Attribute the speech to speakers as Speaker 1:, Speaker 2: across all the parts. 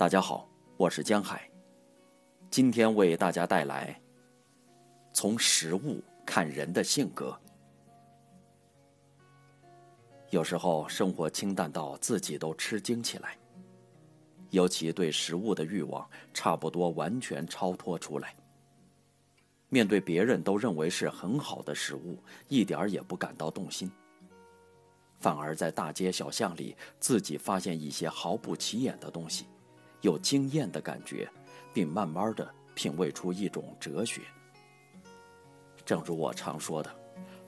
Speaker 1: 大家好，我是江海。今天为大家带来：从食物看人的性格。有时候生活清淡到自己都吃惊起来，尤其对食物的欲望差不多完全超脱出来。面对别人都认为是很好的食物，一点儿也不感到动心，反而在大街小巷里自己发现一些毫不起眼的东西。有惊艳的感觉，并慢慢的品味出一种哲学。正如我常说的，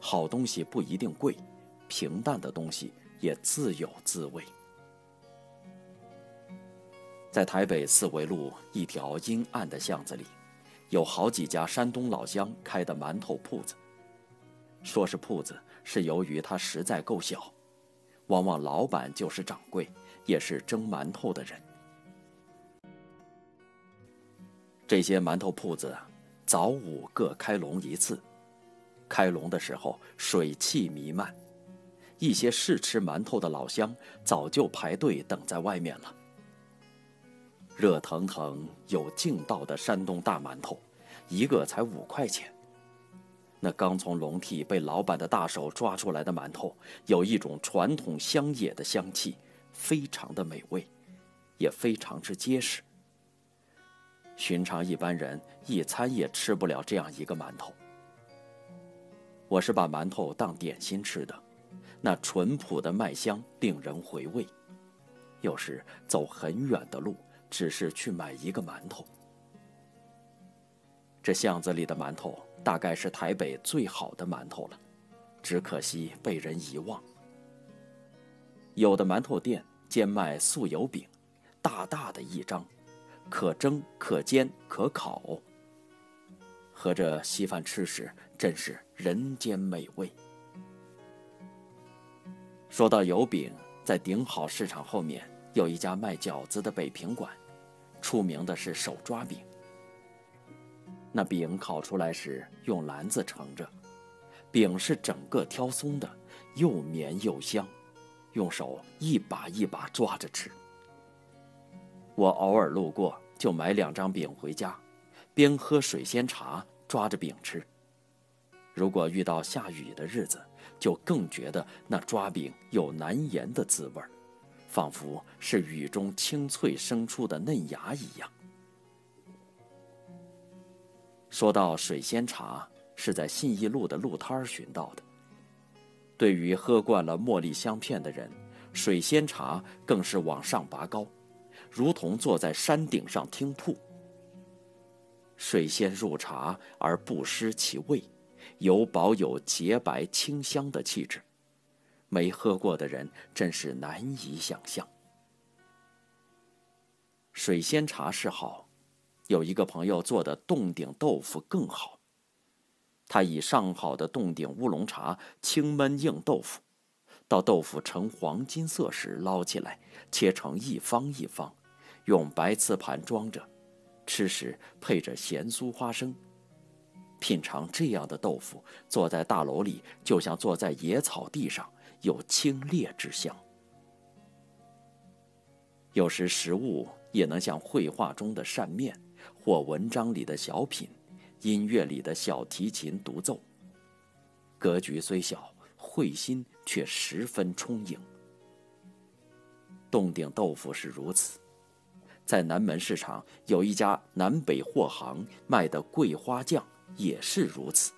Speaker 1: 好东西不一定贵，平淡的东西也自有滋味。在台北四维路一条阴暗的巷子里，有好几家山东老乡开的馒头铺子。说是铺子，是由于它实在够小，往往老板就是掌柜，也是蒸馒头的人。这些馒头铺子，早午各开笼一次。开笼的时候，水汽弥漫，一些试吃馒头的老乡早就排队等在外面了。热腾腾、有劲道的山东大馒头，一个才五块钱。那刚从笼屉被老板的大手抓出来的馒头，有一种传统乡野的香气，非常的美味，也非常之结实。寻常一般人一餐也吃不了这样一个馒头。我是把馒头当点心吃的，那淳朴的麦香令人回味。有时走很远的路，只是去买一个馒头。这巷子里的馒头大概是台北最好的馒头了，只可惜被人遗忘。有的馒头店兼卖素油饼，大大的一张。可蒸可煎可烤，合着稀饭吃时，真是人间美味。说到油饼，在顶好市场后面有一家卖饺子的北平馆，出名的是手抓饼。那饼烤出来时用篮子盛着，饼是整个挑松的，又绵又香，用手一把一把抓着吃。我偶尔路过，就买两张饼回家，边喝水仙茶，抓着饼吃。如果遇到下雨的日子，就更觉得那抓饼有难言的滋味儿仿佛是雨中清脆生出的嫩芽一样。说到水仙茶，是在信义路的路摊儿寻到的。对于喝惯了茉莉香片的人，水仙茶更是往上拔高。如同坐在山顶上听瀑，水仙入茶而不失其味，犹保有洁白清香的气质。没喝过的人真是难以想象。水仙茶是好，有一个朋友做的洞顶豆腐更好。他以上好的洞顶乌龙茶清焖硬豆腐，到豆腐呈黄金色时捞起来，切成一方一方。用白瓷盘装着，吃时配着咸酥花生。品尝这样的豆腐，坐在大楼里就像坐在野草地上，有清冽之香。有时食物也能像绘画中的扇面，或文章里的小品，音乐里的小提琴独奏。格局虽小，会心却十分充盈。洞顶豆腐是如此。在南门市场有一家南北货行卖的桂花酱也是如此。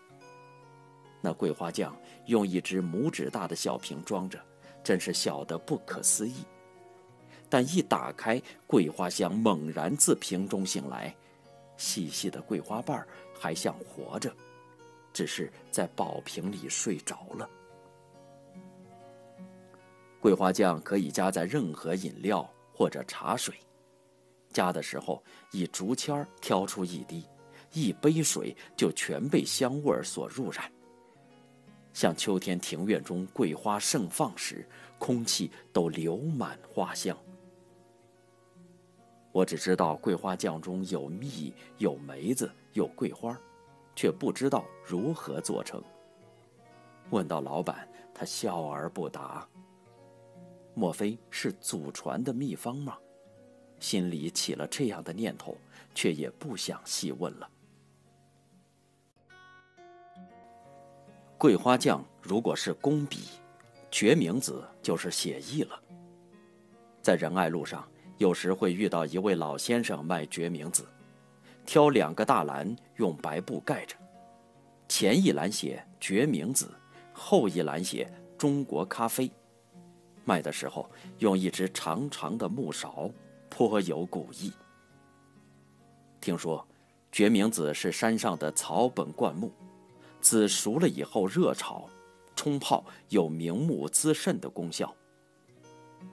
Speaker 1: 那桂花酱用一只拇指大的小瓶装着，真是小得不可思议。但一打开，桂花香猛然自瓶中醒来，细细的桂花瓣还像活着，只是在宝瓶里睡着了。桂花酱可以加在任何饮料或者茶水。加的时候，以竹签挑出一滴，一杯水就全被香味所入染，像秋天庭院中桂花盛放时，空气都流满花香。我只知道桂花酱中有蜜、有梅子、有桂花，却不知道如何做成。问到老板，他笑而不答。莫非是祖传的秘方吗？心里起了这样的念头，却也不想细问了。桂花酱如果是工笔，决明子就是写意了。在仁爱路上，有时会遇到一位老先生卖决明子，挑两个大篮，用白布盖着，前一栏写“决明子”，后一栏写“中国咖啡”。卖的时候用一只长长的木勺，颇有古意。听说，决明子是山上的草本灌木。籽熟了以后热炒、冲泡有明目滋肾的功效。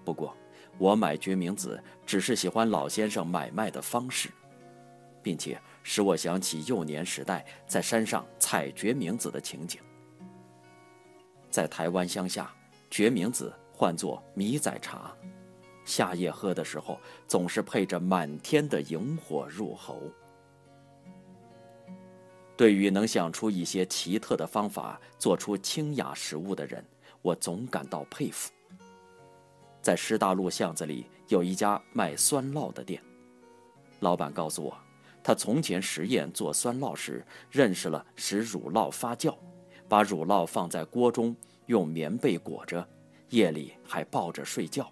Speaker 1: 不过，我买决明子只是喜欢老先生买卖的方式，并且使我想起幼年时代在山上采决明子的情景。在台湾乡下，决明子唤作米仔茶，夏夜喝的时候总是配着满天的萤火入喉。对于能想出一些奇特的方法做出清雅食物的人，我总感到佩服。在师大路巷子里有一家卖酸酪的店，老板告诉我，他从前实验做酸酪时，认识了使乳酪发酵，把乳酪放在锅中，用棉被裹着，夜里还抱着睡觉。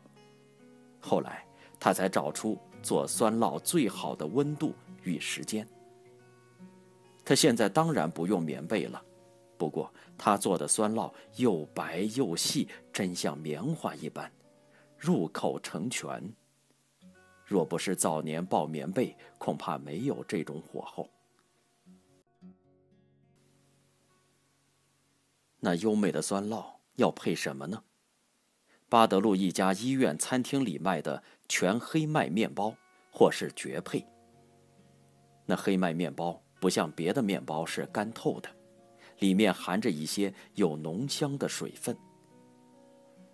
Speaker 1: 后来他才找出做酸酪最好的温度与时间。他现在当然不用棉被了，不过他做的酸酪又白又细，真像棉花一般，入口成泉。若不是早年抱棉被，恐怕没有这种火候。那优美的酸酪要配什么呢？巴德路一家医院餐厅里卖的全黑麦面包，或是绝配。那黑麦面包。不像别的面包是干透的，里面含着一些有浓香的水分。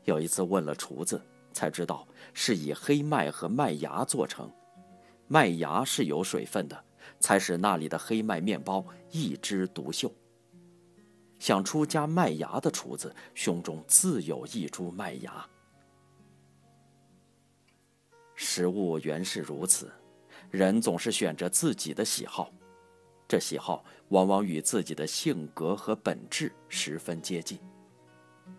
Speaker 1: 有一次问了厨子，才知道是以黑麦和麦芽做成，麦芽是有水分的，才使那里的黑麦面包一枝独秀。想出加麦芽的厨子，胸中自有一株麦芽。食物原是如此，人总是选择自己的喜好。这喜好往往与自己的性格和本质十分接近，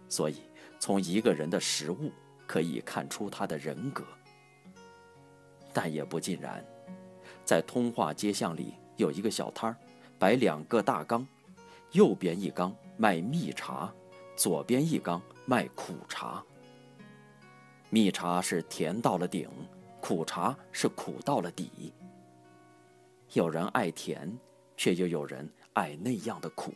Speaker 1: 所以从一个人的食物可以看出他的人格。但也不尽然，在通化街巷里有一个小摊儿，摆两个大缸，右边一缸卖蜜茶，左边一缸卖苦茶。蜜茶是甜到了顶，苦茶是苦到了底。有人爱甜。却又有人爱那样的苦。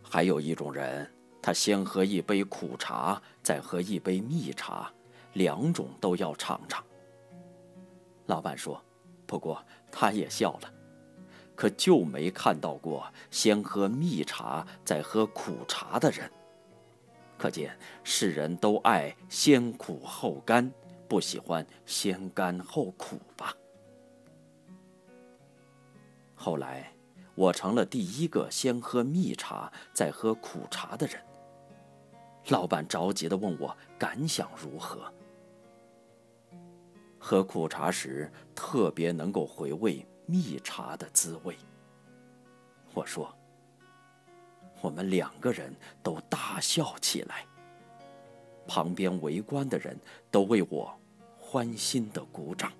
Speaker 1: 还有一种人，他先喝一杯苦茶，再喝一杯蜜茶，两种都要尝尝。老板说：“不过他也笑了，可就没看到过先喝蜜茶再喝苦茶的人。可见世人都爱先苦后甘，不喜欢先甘后苦吧。”后来，我成了第一个先喝蜜茶再喝苦茶的人。老板着急地问我感想如何。喝苦茶时，特别能够回味蜜茶的滋味。我说，我们两个人都大笑起来，旁边围观的人都为我欢欣的鼓掌。